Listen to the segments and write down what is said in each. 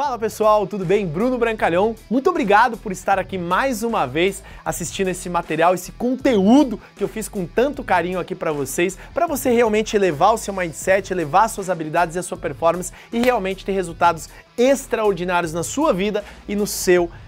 Fala pessoal, tudo bem? Bruno Brancalhão, muito obrigado por estar aqui mais uma vez assistindo esse material, esse conteúdo que eu fiz com tanto carinho aqui para vocês, para você realmente elevar o seu mindset, elevar suas habilidades e a sua performance e realmente ter resultados extraordinários na sua vida e no seu negócio.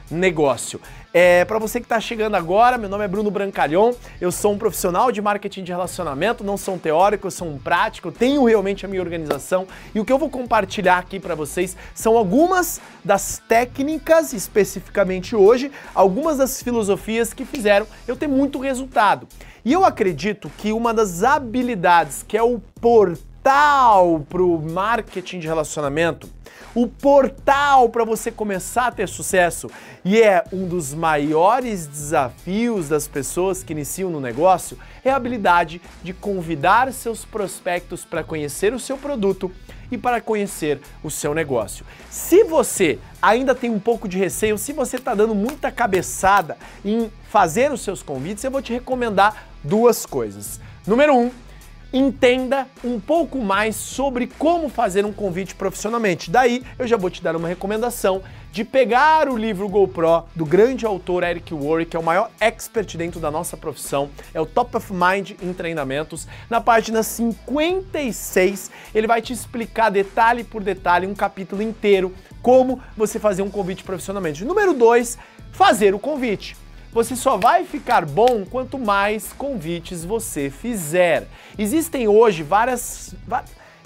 É, para você que está chegando agora, meu nome é Bruno Brancalhão, eu sou um profissional de marketing de relacionamento, não sou um teórico, sou um prático, tenho realmente a minha organização e o que eu vou compartilhar aqui para vocês são algumas das técnicas, especificamente hoje, algumas das filosofias que fizeram eu ter muito resultado. E eu acredito que uma das habilidades que é o portal para o marketing de relacionamento o portal para você começar a ter sucesso. E é um dos maiores desafios das pessoas que iniciam no negócio é a habilidade de convidar seus prospectos para conhecer o seu produto e para conhecer o seu negócio. Se você ainda tem um pouco de receio, se você está dando muita cabeçada em fazer os seus convites, eu vou te recomendar duas coisas. Número um, entenda um pouco mais sobre como fazer um convite profissionalmente. Daí eu já vou te dar uma recomendação de pegar o livro GoPro do grande autor Eric Worre, que é o maior expert dentro da nossa profissão, é o Top of Mind em treinamentos. Na página 56, ele vai te explicar detalhe por detalhe, um capítulo inteiro, como você fazer um convite profissionalmente. Número 2, fazer o convite. Você só vai ficar bom quanto mais convites você fizer. Existem hoje várias.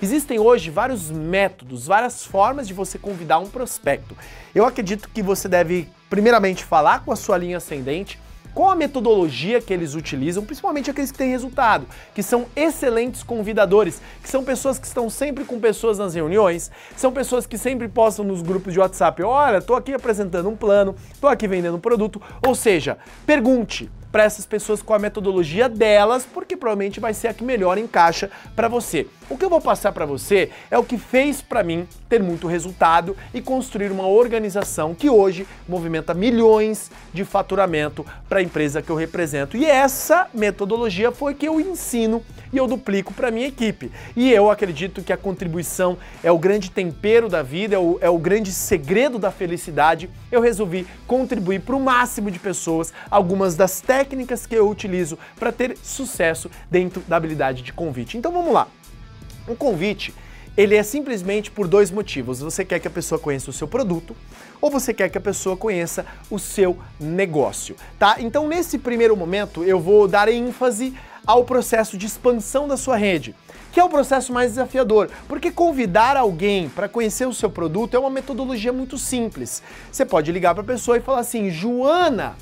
Existem hoje vários métodos, várias formas de você convidar um prospecto. Eu acredito que você deve, primeiramente, falar com a sua linha ascendente, qual a metodologia que eles utilizam, principalmente aqueles que têm resultado, que são excelentes convidadores, que são pessoas que estão sempre com pessoas nas reuniões, são pessoas que sempre postam nos grupos de WhatsApp: olha, estou aqui apresentando um plano, estou aqui vendendo um produto. Ou seja, pergunte para essas pessoas com a metodologia delas, porque provavelmente vai ser a que melhor encaixa para você. O que eu vou passar para você é o que fez para mim ter muito resultado e construir uma organização que hoje movimenta milhões de faturamento para a empresa que eu represento. E essa metodologia foi que eu ensino e eu duplico para minha equipe. E eu acredito que a contribuição é o grande tempero da vida, é o, é o grande segredo da felicidade. Eu resolvi contribuir para o máximo de pessoas algumas das técnicas que eu utilizo para ter sucesso dentro da habilidade de convite. Então vamos lá. Um convite ele é simplesmente por dois motivos. Você quer que a pessoa conheça o seu produto ou você quer que a pessoa conheça o seu negócio, tá? Então, nesse primeiro momento, eu vou dar ênfase ao processo de expansão da sua rede, que é o processo mais desafiador, porque convidar alguém para conhecer o seu produto é uma metodologia muito simples. Você pode ligar para a pessoa e falar assim: "Joana,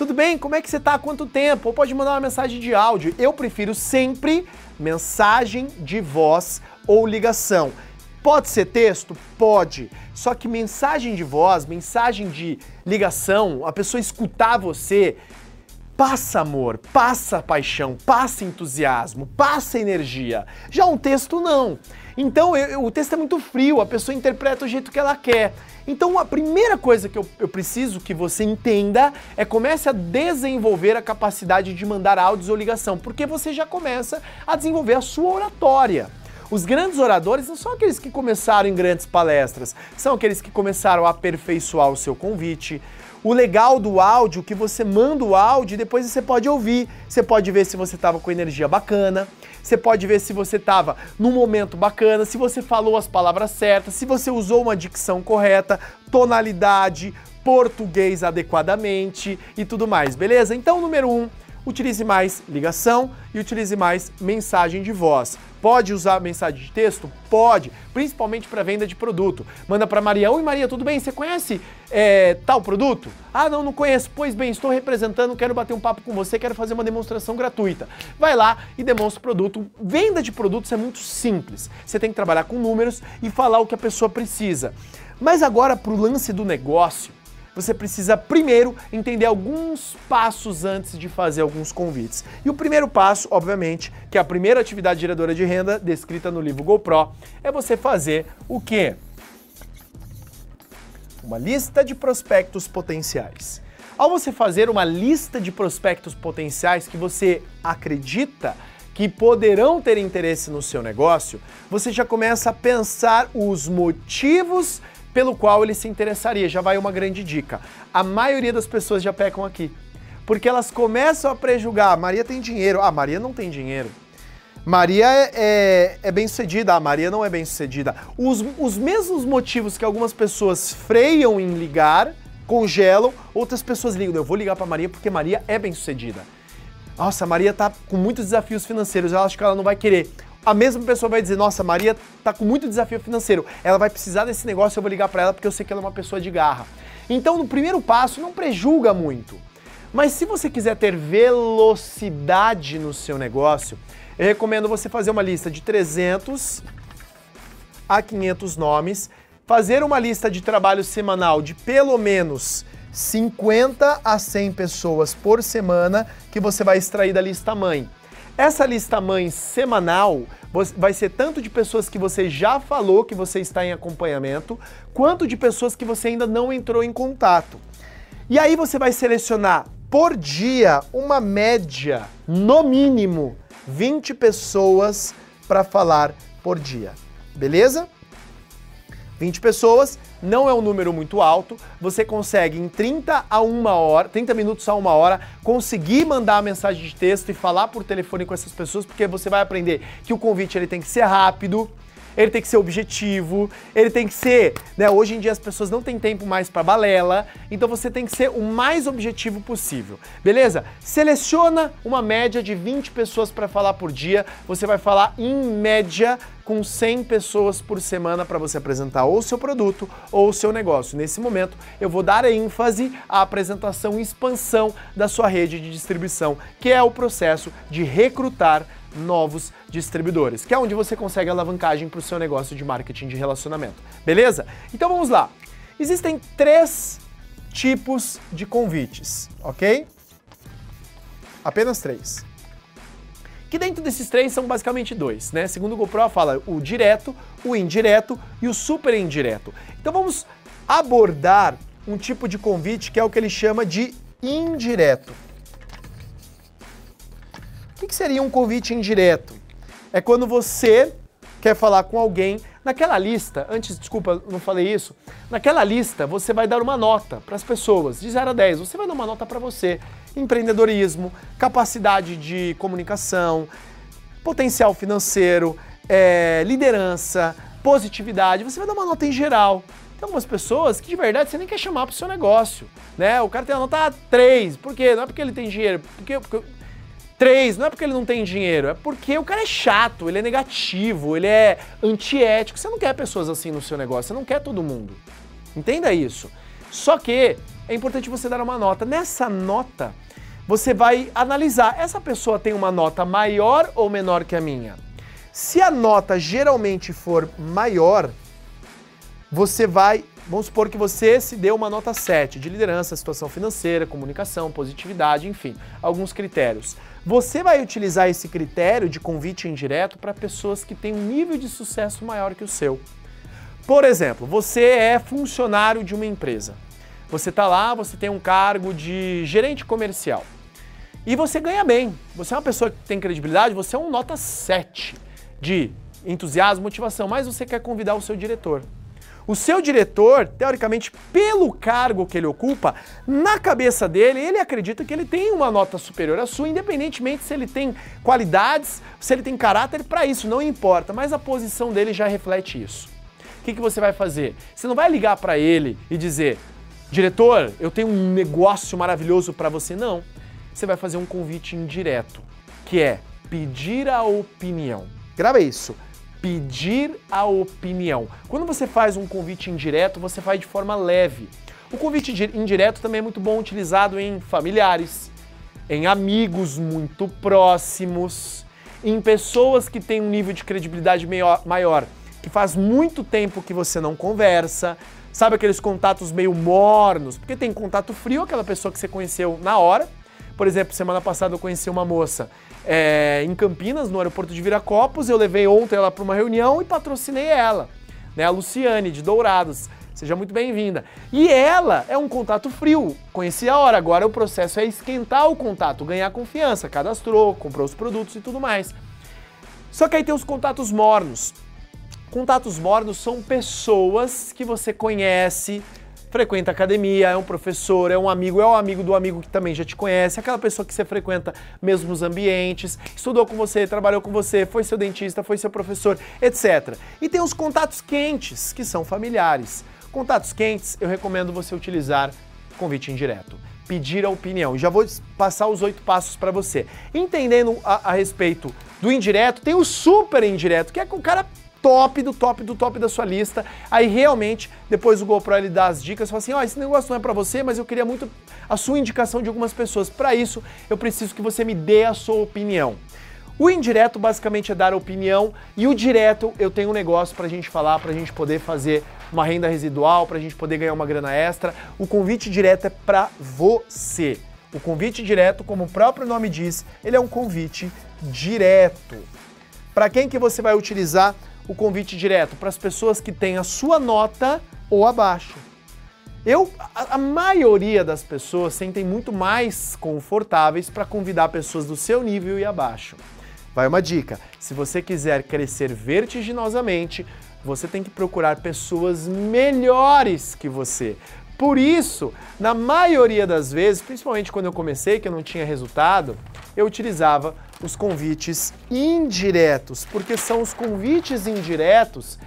tudo bem? Como é que você está? Há quanto tempo?" Ou pode mandar uma mensagem de áudio. Eu prefiro sempre mensagem de voz ou ligação. Pode ser texto? Pode. Só que mensagem de voz, mensagem de ligação, a pessoa escutar você, passa amor, passa paixão, passa entusiasmo, passa energia. Já um texto não. Então eu, o texto é muito frio, a pessoa interpreta do jeito que ela quer. Então a primeira coisa que eu, eu preciso que você entenda é comece a desenvolver a capacidade de mandar áudios ou ligação, porque você já começa a desenvolver a sua oratória. Os grandes oradores não são aqueles que começaram em grandes palestras, são aqueles que começaram a aperfeiçoar o seu convite, o legal do áudio, que você manda o áudio e depois você pode ouvir. Você pode ver se você estava com energia bacana, você pode ver se você estava num momento bacana, se você falou as palavras certas, se você usou uma dicção correta, tonalidade, português adequadamente e tudo mais, beleza? Então, número um, utilize mais ligação e utilize mais mensagem de voz. Pode usar mensagem de texto? Pode, principalmente para venda de produto. Manda para Maria. Oi Maria, tudo bem? Você conhece é, tal produto? Ah, não, não conheço. Pois bem, estou representando, quero bater um papo com você, quero fazer uma demonstração gratuita. Vai lá e demonstra o produto. Venda de produtos é muito simples. Você tem que trabalhar com números e falar o que a pessoa precisa. Mas agora para o lance do negócio, você precisa primeiro entender alguns passos antes de fazer alguns convites. E o primeiro passo, obviamente, que é a primeira atividade geradora de renda descrita no livro GoPro, é você fazer o quê? uma lista de prospectos potenciais. Ao você fazer uma lista de prospectos potenciais que você acredita que poderão ter interesse no seu negócio, você já começa a pensar os motivos pelo qual ele se interessaria. Já vai uma grande dica. A maioria das pessoas já pecam aqui. Porque elas começam a prejugar. Maria tem dinheiro. Ah, Maria não tem dinheiro. Maria é, é, é bem sucedida, a Maria não é bem sucedida. Os, os mesmos motivos que algumas pessoas freiam em ligar, congelam, outras pessoas ligam. Eu vou ligar para Maria porque Maria é bem sucedida. Nossa, Maria tá com muitos desafios financeiros, eu acho que ela não vai querer. A mesma pessoa vai dizer: Nossa, Maria tá com muito desafio financeiro, ela vai precisar desse negócio, eu vou ligar para ela porque eu sei que ela é uma pessoa de garra. Então, no primeiro passo, não prejulga muito. Mas se você quiser ter velocidade no seu negócio, eu recomendo você fazer uma lista de 300 a 500 nomes, fazer uma lista de trabalho semanal de pelo menos 50 a 100 pessoas por semana que você vai extrair da lista mãe. Essa lista mãe semanal vai ser tanto de pessoas que você já falou que você está em acompanhamento, quanto de pessoas que você ainda não entrou em contato. E aí você vai selecionar por dia uma média, no mínimo, 20 pessoas para falar por dia. Beleza? 20 pessoas não é um número muito alto. Você consegue em 30 a 1 hora, 30 minutos a 1 hora, conseguir mandar a mensagem de texto e falar por telefone com essas pessoas, porque você vai aprender que o convite ele tem que ser rápido, ele tem que ser objetivo, ele tem que ser, né, hoje em dia as pessoas não têm tempo mais para balela, então você tem que ser o mais objetivo possível. Beleza? Seleciona uma média de 20 pessoas para falar por dia, você vai falar em média com 100 pessoas por semana para você apresentar ou seu produto ou seu negócio. Nesse momento, eu vou dar ênfase à apresentação e expansão da sua rede de distribuição, que é o processo de recrutar novos distribuidores, que é onde você consegue alavancagem para o seu negócio de marketing de relacionamento. Beleza? Então vamos lá. Existem três tipos de convites, ok? Apenas três. Que dentro desses três são basicamente dois, né? Segundo o GoPro fala o direto, o indireto e o super indireto. Então vamos abordar um tipo de convite que é o que ele chama de indireto. O que seria um convite indireto? É quando você quer falar com alguém naquela lista, antes, desculpa, não falei isso, naquela lista você vai dar uma nota para as pessoas, de 0 a 10, você vai dar uma nota para você. Empreendedorismo, capacidade de comunicação, potencial financeiro, é, liderança, positividade, você vai dar uma nota em geral. Tem algumas pessoas que de verdade você nem quer chamar para o seu negócio, né? O cara tem a nota 3, por quê? Não é porque ele tem dinheiro, porque, porque Três, não é porque ele não tem dinheiro, é porque o cara é chato, ele é negativo, ele é antiético. Você não quer pessoas assim no seu negócio, você não quer todo mundo. Entenda isso. Só que é importante você dar uma nota. Nessa nota, você vai analisar: essa pessoa tem uma nota maior ou menor que a minha? Se a nota geralmente for maior, você vai Vamos supor que você se deu uma nota 7 de liderança, situação financeira, comunicação, positividade, enfim, alguns critérios. Você vai utilizar esse critério de convite indireto para pessoas que têm um nível de sucesso maior que o seu. Por exemplo, você é funcionário de uma empresa. Você está lá, você tem um cargo de gerente comercial. E você ganha bem. Você é uma pessoa que tem credibilidade, você é um nota 7 de entusiasmo, motivação, mas você quer convidar o seu diretor. O seu diretor, teoricamente, pelo cargo que ele ocupa, na cabeça dele, ele acredita que ele tem uma nota superior à sua, independentemente se ele tem qualidades, se ele tem caráter para isso, não importa, mas a posição dele já reflete isso. O que, que você vai fazer? Você não vai ligar para ele e dizer, diretor, eu tenho um negócio maravilhoso para você. Não. Você vai fazer um convite indireto, que é pedir a opinião. Grava isso pedir a opinião. Quando você faz um convite indireto, você faz de forma leve. O convite indireto também é muito bom utilizado em familiares, em amigos muito próximos, em pessoas que têm um nível de credibilidade maior, que faz muito tempo que você não conversa, sabe aqueles contatos meio mornos, porque tem contato frio, aquela pessoa que você conheceu na hora. Por exemplo, semana passada eu conheci uma moça é, em Campinas, no aeroporto de Viracopos. Eu levei ontem ela para uma reunião e patrocinei ela, né? A Luciane, de Dourados. Seja muito bem-vinda. E ela é um contato frio. Conheci a hora, agora o processo é esquentar o contato, ganhar confiança, cadastrou, comprou os produtos e tudo mais. Só que aí tem os contatos mornos. Contatos mornos são pessoas que você conhece, frequenta academia, é um professor, é um amigo, é o um amigo do amigo que também já te conhece, aquela pessoa que você frequenta mesmos ambientes, estudou com você, trabalhou com você, foi seu dentista, foi seu professor, etc. E tem os contatos quentes, que são familiares. Contatos quentes, eu recomendo você utilizar convite indireto. Pedir a opinião. Já vou passar os oito passos para você. Entendendo a, a respeito do indireto, tem o super indireto, que é com o cara top do top do top da sua lista. Aí realmente, depois o GoPro ele dá as dicas, fala assim: "Ó, oh, esse negócio não é para você, mas eu queria muito a sua indicação de algumas pessoas. Para isso, eu preciso que você me dê a sua opinião." O indireto basicamente é dar opinião e o direto eu tenho um negócio para a gente falar, para a gente poder fazer uma renda residual, para a gente poder ganhar uma grana extra. O convite direto é para você. O convite direto, como o próprio nome diz, ele é um convite direto. Para quem que você vai utilizar o convite direto para as pessoas que têm a sua nota ou abaixo. Eu, a, a maioria das pessoas sentem muito mais confortáveis para convidar pessoas do seu nível e abaixo. Vai uma dica: se você quiser crescer vertiginosamente, você tem que procurar pessoas melhores que você. Por isso, na maioria das vezes, principalmente quando eu comecei, que eu não tinha resultado, eu utilizava os convites indiretos, porque são os convites indiretos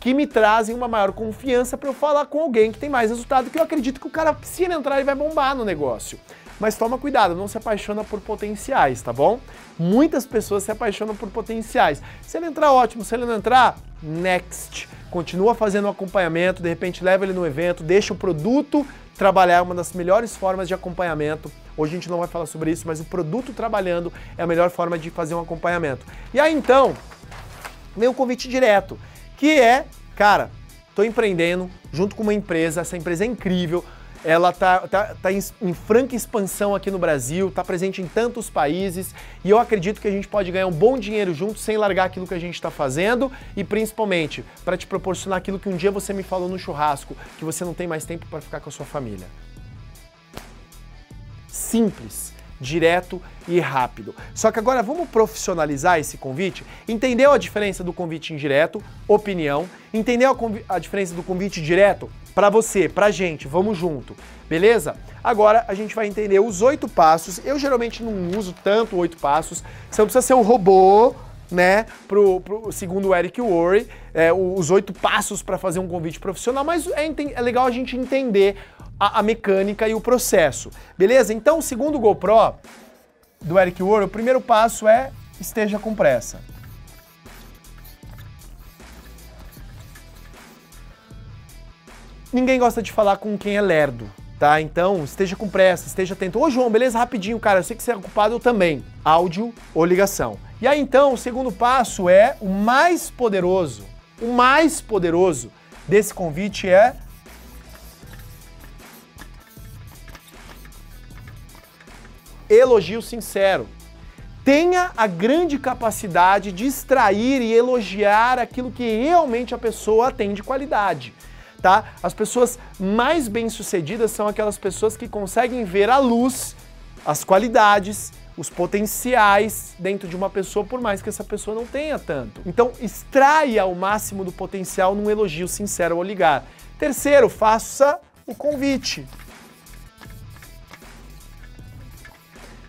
que me trazem uma maior confiança para eu falar com alguém que tem mais resultado, que eu acredito que o cara, se ele entrar, ele vai bombar no negócio. Mas toma cuidado, não se apaixona por potenciais, tá bom? Muitas pessoas se apaixonam por potenciais. Se ele entrar, ótimo. Se ele não entrar, next. Continua fazendo o acompanhamento, de repente leva ele no evento, deixa o produto trabalhar, uma das melhores formas de acompanhamento. Hoje a gente não vai falar sobre isso, mas o produto trabalhando é a melhor forma de fazer um acompanhamento. E aí então, vem o convite direto, que é, cara, tô empreendendo junto com uma empresa, essa empresa é incrível, ela tá, tá, tá em, em, franca expansão aqui no Brasil, tá presente em tantos países e eu acredito que a gente pode ganhar um bom dinheiro junto sem largar aquilo que a gente está fazendo e principalmente para te proporcionar aquilo que um dia você me falou no churrasco, que você não tem mais tempo para ficar com a sua família. Simples direto e rápido. Só que agora vamos profissionalizar esse convite? Entendeu a diferença do convite indireto, opinião? Entendeu a, a diferença do convite direto? Para você, pra gente, vamos junto, beleza? Agora a gente vai entender os oito passos. Eu geralmente não uso tanto oito passos, você não precisa ser um robô, né? Pro, pro segundo o Eric Worre, é, os oito passos para fazer um convite profissional, mas é, é legal a gente entender a, a, mecânica e o processo, beleza? Então, segundo o GoPro do Eric Worre, o primeiro passo é esteja com pressa. Ninguém gosta de falar com quem é lerdo, tá? Então, esteja com pressa, esteja atento. Ô, João, beleza? Rapidinho, cara, eu sei que você é ocupado, eu também. Áudio ou ligação. E aí, então, o segundo passo é o mais poderoso. O mais poderoso desse convite é elogio sincero. Tenha a grande capacidade de extrair e elogiar aquilo que realmente a pessoa tem de qualidade tá? As pessoas mais bem-sucedidas são aquelas pessoas que conseguem ver a luz, as qualidades, os potenciais dentro de uma pessoa, por mais que essa pessoa não tenha tanto. Então, extraia o máximo do potencial num elogio sincero ao ligar. Terceiro, faça o convite.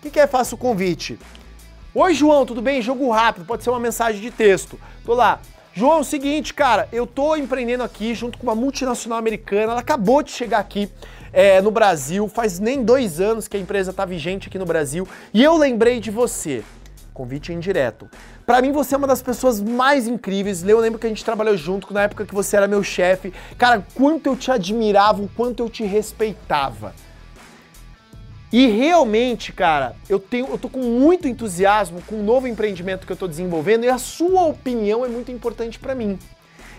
O que é faça o convite? Oi, João, tudo bem? Jogo rápido, pode ser uma mensagem de texto. Tô lá. João, é o seguinte, cara, eu tô empreendendo aqui junto com uma multinacional americana, ela acabou de chegar aqui é, no Brasil, faz nem dois anos que a empresa tá vigente aqui no Brasil, e eu lembrei de você. Convite indireto. Para mim, você é uma das pessoas mais incríveis. Eu lembro que a gente trabalhou junto na época que você era meu chefe. Cara, quanto eu te admirava, o quanto eu te respeitava. E realmente, cara, eu tenho, eu tô com muito entusiasmo com o novo empreendimento que eu tô desenvolvendo e a sua opinião é muito importante para mim.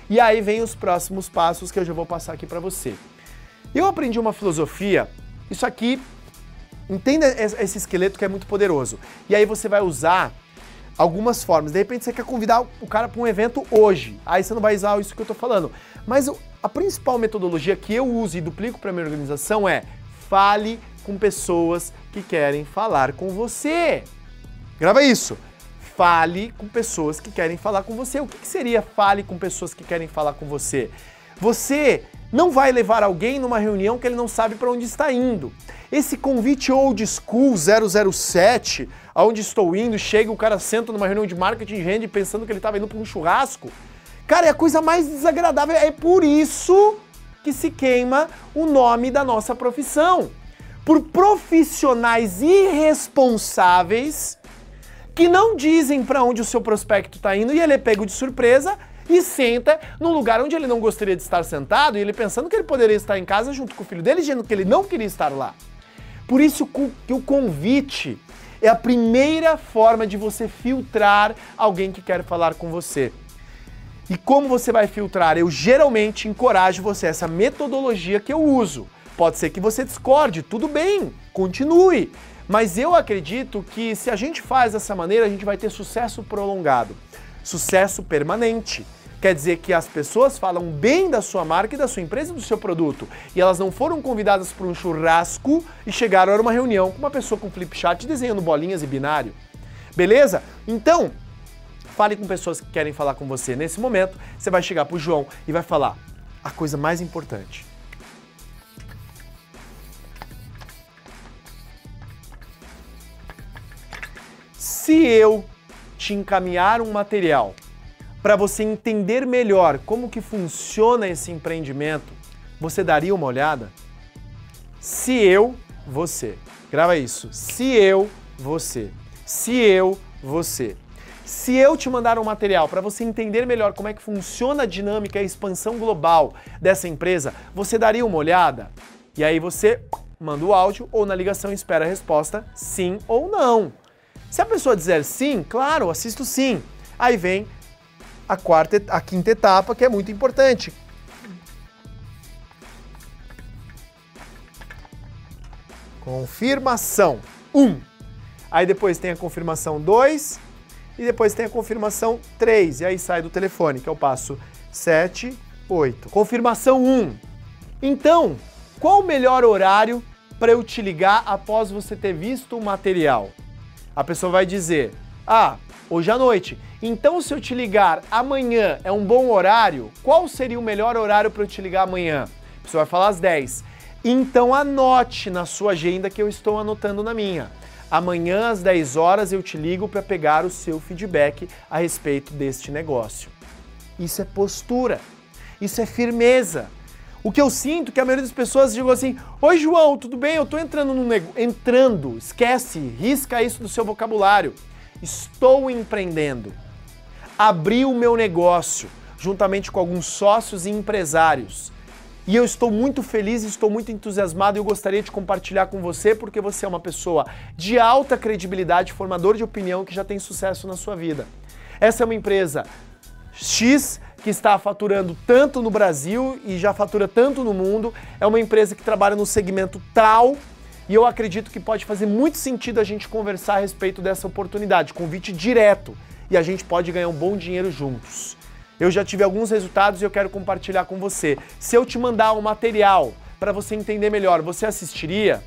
E aí vem os próximos passos que eu já vou passar aqui para você. Eu aprendi uma filosofia, isso aqui, entenda esse esqueleto que é muito poderoso. E aí você vai usar algumas formas. De repente você quer convidar o cara para um evento hoje. Aí você não vai usar isso que eu tô falando. Mas a principal metodologia que eu uso e duplico para minha organização é fale com pessoas que querem falar com você. Grava isso. Fale com pessoas que querem falar com você. O que, que seria fale com pessoas que querem falar com você? Você não vai levar alguém numa reunião que ele não sabe para onde está indo. Esse convite old school 007, aonde estou indo, chega o cara senta numa reunião de marketing rende pensando que ele estava indo para um churrasco. Cara, é a coisa mais desagradável. É por isso que se queima o nome da nossa profissão. Por profissionais irresponsáveis que não dizem para onde o seu prospecto está indo e ele é pego de surpresa e senta num lugar onde ele não gostaria de estar sentado e ele pensando que ele poderia estar em casa junto com o filho dele, dizendo que ele não queria estar lá. Por isso que o convite é a primeira forma de você filtrar alguém que quer falar com você. E como você vai filtrar? Eu geralmente encorajo você essa metodologia que eu uso. Pode ser que você discorde, tudo bem, continue. Mas eu acredito que se a gente faz dessa maneira, a gente vai ter sucesso prolongado, sucesso permanente. Quer dizer que as pessoas falam bem da sua marca e da sua empresa e do seu produto. E elas não foram convidadas para um churrasco e chegaram a uma reunião com uma pessoa com flip chart desenhando bolinhas e binário. Beleza? Então, fale com pessoas que querem falar com você. Nesse momento, você vai chegar para o João e vai falar a coisa mais importante. Eu te encaminhar um material para você entender melhor como que funciona esse empreendimento, você daria uma olhada? Se eu, você. Grava isso. Se eu, você. Se eu, você. Se eu te mandar um material para você entender melhor como é que funciona a dinâmica e a expansão global dessa empresa, você daria uma olhada? E aí você manda o áudio ou na ligação espera a resposta sim ou não. Se a pessoa dizer sim, claro, assisto sim. Aí vem a quarta, a quinta etapa, que é muito importante. Confirmação 1. Um. Aí depois tem a confirmação 2 e depois tem a confirmação 3. E aí sai do telefone, que é o passo 7, 8. Confirmação 1. Um. Então, qual o melhor horário para eu te ligar após você ter visto o material? A pessoa vai dizer: Ah, hoje à noite. Então, se eu te ligar amanhã é um bom horário, qual seria o melhor horário para eu te ligar amanhã? A pessoa vai falar às 10. Então, anote na sua agenda que eu estou anotando na minha. Amanhã às 10 horas eu te ligo para pegar o seu feedback a respeito deste negócio. Isso é postura. Isso é firmeza. O que eu sinto é que a maioria das pessoas digam assim: Oi, João, tudo bem? Eu tô entrando no negócio. Entrando, esquece, risca isso do seu vocabulário. Estou empreendendo. Abri o meu negócio juntamente com alguns sócios e empresários. E eu estou muito feliz, estou muito entusiasmado e eu gostaria de compartilhar com você porque você é uma pessoa de alta credibilidade, formador de opinião que já tem sucesso na sua vida. Essa é uma empresa X que está faturando tanto no Brasil e já fatura tanto no mundo. É uma empresa que trabalha no segmento tal e eu acredito que pode fazer muito sentido a gente conversar a respeito dessa oportunidade, convite direto, e a gente pode ganhar um bom dinheiro juntos. Eu já tive alguns resultados e eu quero compartilhar com você. Se eu te mandar um material para você entender melhor, você assistiria?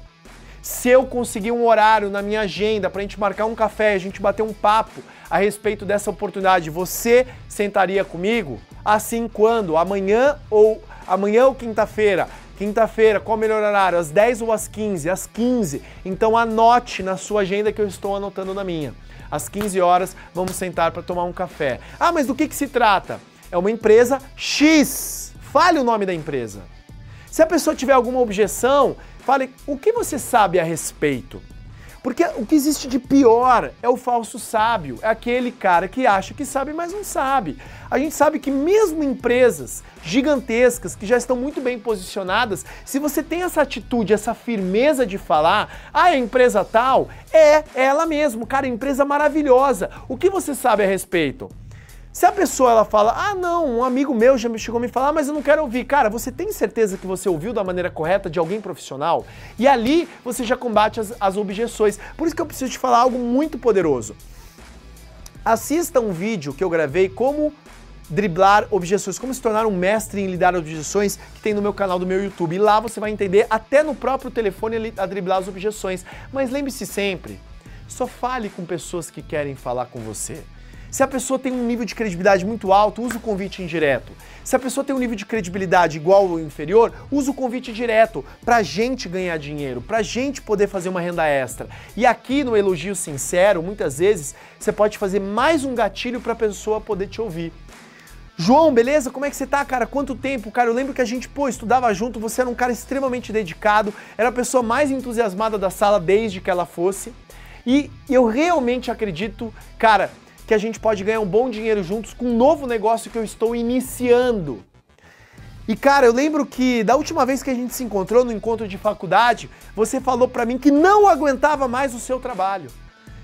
Se eu conseguir um horário na minha agenda para a gente marcar um café, a gente bater um papo a respeito dessa oportunidade, você sentaria comigo? Assim quando? Amanhã ou amanhã ou quinta-feira? Quinta-feira, qual o melhor horário? Às 10 ou às 15? Às 15. Então anote na sua agenda que eu estou anotando na minha. Às 15 horas vamos sentar para tomar um café. Ah, mas do que, que se trata? É uma empresa X. Fale o nome da empresa. Se a pessoa tiver alguma objeção, fale o que você sabe a respeito. Porque o que existe de pior é o falso sábio, é aquele cara que acha que sabe, mas não sabe. A gente sabe que mesmo empresas gigantescas que já estão muito bem posicionadas, se você tem essa atitude, essa firmeza de falar, ah, a empresa tal, é ela mesmo, cara, empresa maravilhosa. O que você sabe a respeito? Se a pessoa ela fala, ah não, um amigo meu já me chegou a me falar, mas eu não quero ouvir. Cara, você tem certeza que você ouviu da maneira correta de alguém profissional? E ali você já combate as, as objeções. Por isso que eu preciso te falar algo muito poderoso. Assista um vídeo que eu gravei como driblar objeções, como se tornar um mestre em lidar objeções, que tem no meu canal do meu YouTube. E lá você vai entender até no próprio telefone a driblar as objeções. Mas lembre-se sempre, só fale com pessoas que querem falar com você. Se a pessoa tem um nível de credibilidade muito alto, use o convite indireto. Se a pessoa tem um nível de credibilidade igual ou inferior, use o convite direto pra gente ganhar dinheiro, pra gente poder fazer uma renda extra. E aqui no elogio sincero, muitas vezes você pode fazer mais um gatilho para a pessoa poder te ouvir. João, beleza? Como é que você tá, cara? Quanto tempo? Cara, eu lembro que a gente, pô, estudava junto, você era um cara extremamente dedicado, era a pessoa mais entusiasmada da sala desde que ela fosse. E eu realmente acredito, cara, que a gente pode ganhar um bom dinheiro juntos com um novo negócio que eu estou iniciando. E cara, eu lembro que da última vez que a gente se encontrou no encontro de faculdade, você falou para mim que não aguentava mais o seu trabalho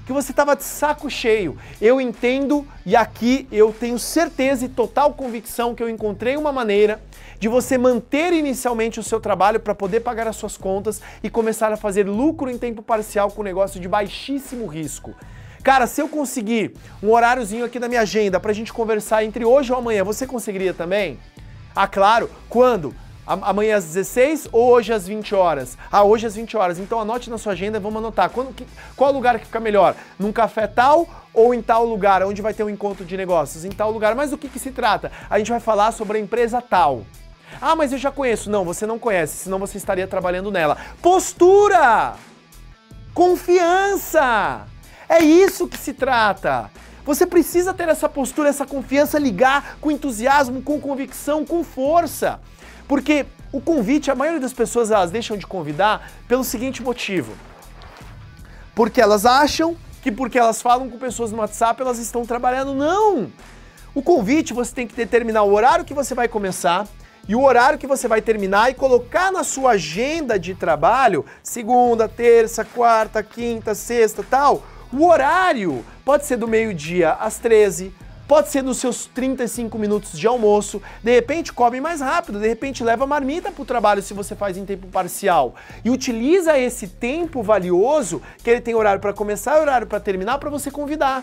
que você estava de saco cheio. Eu entendo e aqui eu tenho certeza e total convicção que eu encontrei uma maneira de você manter inicialmente o seu trabalho para poder pagar as suas contas e começar a fazer lucro em tempo parcial com um negócio de baixíssimo risco. Cara, se eu conseguir um horáriozinho aqui na minha agenda para a gente conversar entre hoje ou amanhã, você conseguiria também? Ah, claro, quando? Amanhã às 16 ou hoje às 20 horas? Ah, hoje às 20 horas. Então anote na sua agenda, vamos anotar. Quando, que, qual lugar que fica melhor? Num café tal ou em tal lugar, onde vai ter um encontro de negócios? Em tal lugar. Mas do que, que se trata? A gente vai falar sobre a empresa tal. Ah, mas eu já conheço. Não, você não conhece, senão você estaria trabalhando nela. Postura! Confiança! É isso que se trata. Você precisa ter essa postura, essa confiança, ligar com entusiasmo, com convicção, com força. Porque o convite, a maioria das pessoas elas deixam de convidar pelo seguinte motivo. Porque elas acham que porque elas falam com pessoas no WhatsApp, elas estão trabalhando. Não! O convite você tem que determinar o horário que você vai começar e o horário que você vai terminar e colocar na sua agenda de trabalho, segunda, terça, quarta, quinta, sexta, tal. O horário pode ser do meio-dia às 13, Pode ser nos seus 35 minutos de almoço, de repente come mais rápido, de repente leva marmita para o trabalho se você faz em tempo parcial. E utiliza esse tempo valioso, que ele tem horário para começar e horário para terminar, para você convidar.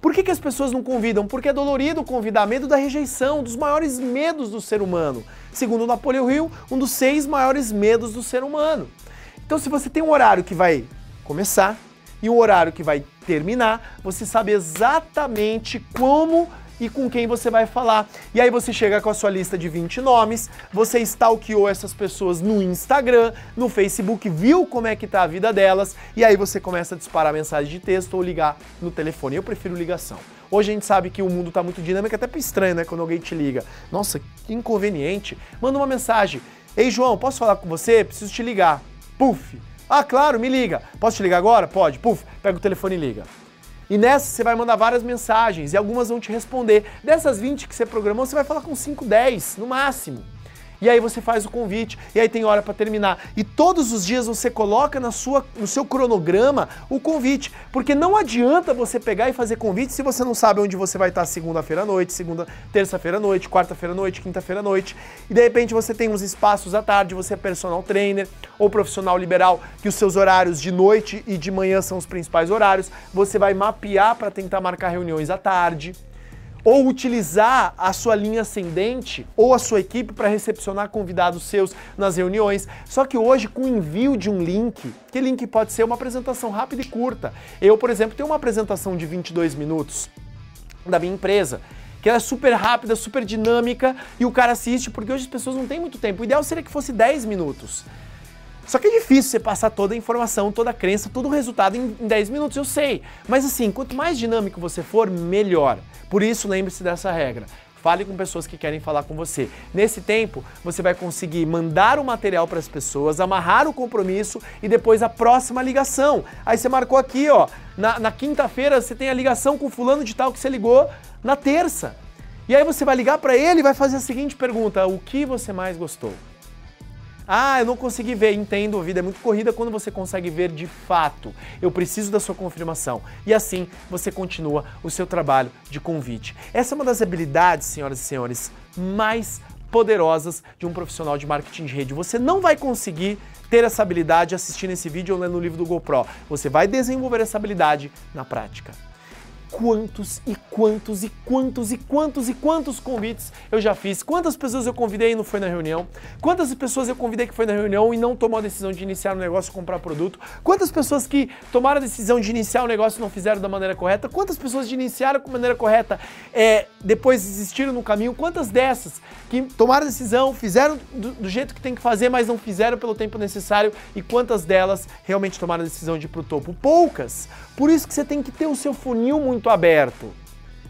Por que, que as pessoas não convidam? Porque é dolorido convidar, medo da rejeição, dos maiores medos do ser humano. Segundo Napoleão Hill, um dos seis maiores medos do ser humano. Então, se você tem um horário que vai começar, e o horário que vai terminar, você sabe exatamente como e com quem você vai falar. E aí você chega com a sua lista de 20 nomes, você stalkeou essas pessoas no Instagram, no Facebook, viu como é que tá a vida delas, e aí você começa a disparar mensagem de texto ou ligar no telefone. Eu prefiro ligação. Hoje a gente sabe que o mundo está muito dinâmico, é até estranho, né, quando alguém te liga. Nossa, que inconveniente. Manda uma mensagem. Ei, João, posso falar com você? Preciso te ligar. Puf, ah, claro, me liga. Posso te ligar agora? Pode. Puf, pega o telefone e liga. E nessa você vai mandar várias mensagens e algumas vão te responder. Dessas 20 que você programou, você vai falar com 5, 10 no máximo e aí você faz o convite, e aí tem hora para terminar. E todos os dias você coloca na sua, no seu cronograma o convite, porque não adianta você pegar e fazer convite se você não sabe onde você vai estar segunda-feira à noite, segunda, terça-feira à noite, quarta-feira à noite, quinta-feira à noite, e de repente você tem uns espaços à tarde, você é personal trainer ou profissional liberal, que os seus horários de noite e de manhã são os principais horários, você vai mapear para tentar marcar reuniões à tarde ou utilizar a sua linha ascendente ou a sua equipe para recepcionar convidados seus nas reuniões. Só que hoje, com o envio de um link, que link pode ser uma apresentação rápida e curta. Eu, por exemplo, tenho uma apresentação de 22 minutos da minha empresa que ela é super rápida, super dinâmica e o cara assiste porque hoje as pessoas não têm muito tempo. O ideal seria que fosse 10 minutos. Só que é difícil você passar toda a informação, toda a crença, todo o resultado em, em 10 minutos, eu sei. Mas assim, quanto mais dinâmico você for, melhor. Por isso, lembre-se dessa regra. Fale com pessoas que querem falar com você. Nesse tempo, você vai conseguir mandar o material para as pessoas, amarrar o compromisso e depois a próxima ligação. Aí você marcou aqui, ó, na, na quinta-feira você tem a ligação com fulano de tal que você ligou na terça. E aí você vai ligar para ele e vai fazer a seguinte pergunta: o que você mais gostou? Ah, eu não consegui ver. Entendo, a vida é muito corrida quando você consegue ver de fato. Eu preciso da sua confirmação. E assim você continua o seu trabalho de convite. Essa é uma das habilidades, senhoras e senhores, mais poderosas de um profissional de marketing de rede. Você não vai conseguir ter essa habilidade assistindo esse vídeo ou lendo o livro do GoPro. Você vai desenvolver essa habilidade na prática. Quantos e quantos e quantos e quantos e quantos convites eu já fiz, quantas pessoas eu convidei e não foi na reunião, quantas pessoas eu convidei que foi na reunião e não tomou a decisão de iniciar o um negócio e comprar produto, quantas pessoas que tomaram a decisão de iniciar o um negócio e não fizeram da maneira correta, quantas pessoas de iniciaram com maneira correta é, depois desistiram no caminho, quantas dessas que tomaram a decisão, fizeram do, do jeito que tem que fazer, mas não fizeram pelo tempo necessário e quantas delas realmente tomaram a decisão de ir pro topo? Poucas. Por isso que você tem que ter o seu funil muito aberto.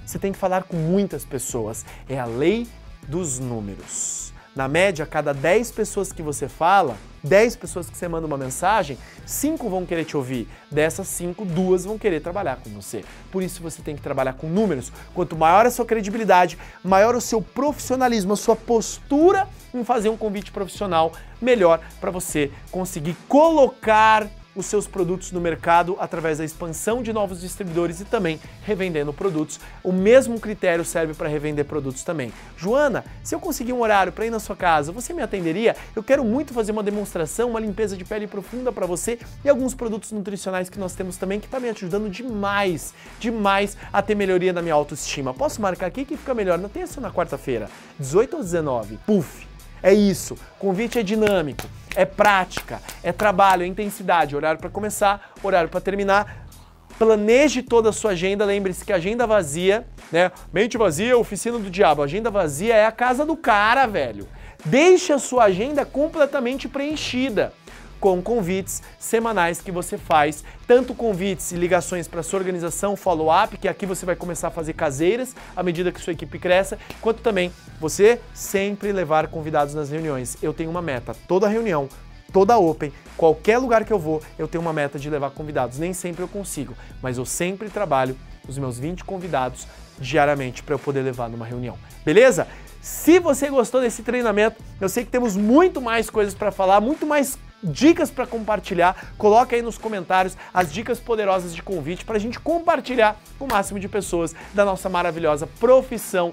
Você tem que falar com muitas pessoas. É a lei dos números. Na média, cada 10 pessoas que você fala, 10 pessoas que você manda uma mensagem, 5 vão querer te ouvir. Dessas 5, duas vão querer trabalhar com você. Por isso você tem que trabalhar com números. Quanto maior a sua credibilidade, maior o seu profissionalismo, a sua postura em fazer um convite profissional, melhor para você conseguir colocar os seus produtos no mercado através da expansão de novos distribuidores e também revendendo produtos. O mesmo critério serve para revender produtos também. Joana, se eu conseguir um horário para ir na sua casa, você me atenderia? Eu quero muito fazer uma demonstração, uma limpeza de pele profunda para você e alguns produtos nutricionais que nós temos também que está me ajudando demais, demais a ter melhoria na minha autoestima. Posso marcar aqui que fica melhor na terça ou na quarta-feira? 18 ou 19? Puf! É isso. Convite é dinâmico é prática, é trabalho, é intensidade, horário para começar, horário para terminar. Planeje toda a sua agenda, lembre-se que agenda vazia, né? Mente vazia, oficina do diabo. Agenda vazia é a casa do cara, velho. Deixe a sua agenda completamente preenchida com convites semanais que você faz, tanto convites e ligações para sua organização, follow-up, que aqui você vai começar a fazer caseiras à medida que sua equipe cresça, quanto também você sempre levar convidados nas reuniões. Eu tenho uma meta, toda reunião, toda open, qualquer lugar que eu vou, eu tenho uma meta de levar convidados. Nem sempre eu consigo, mas eu sempre trabalho os meus 20 convidados diariamente para eu poder levar numa reunião. Beleza? Se você gostou desse treinamento, eu sei que temos muito mais coisas para falar, muito mais dicas para compartilhar. Coloca aí nos comentários as dicas poderosas de convite para a gente compartilhar com o máximo de pessoas da nossa maravilhosa profissão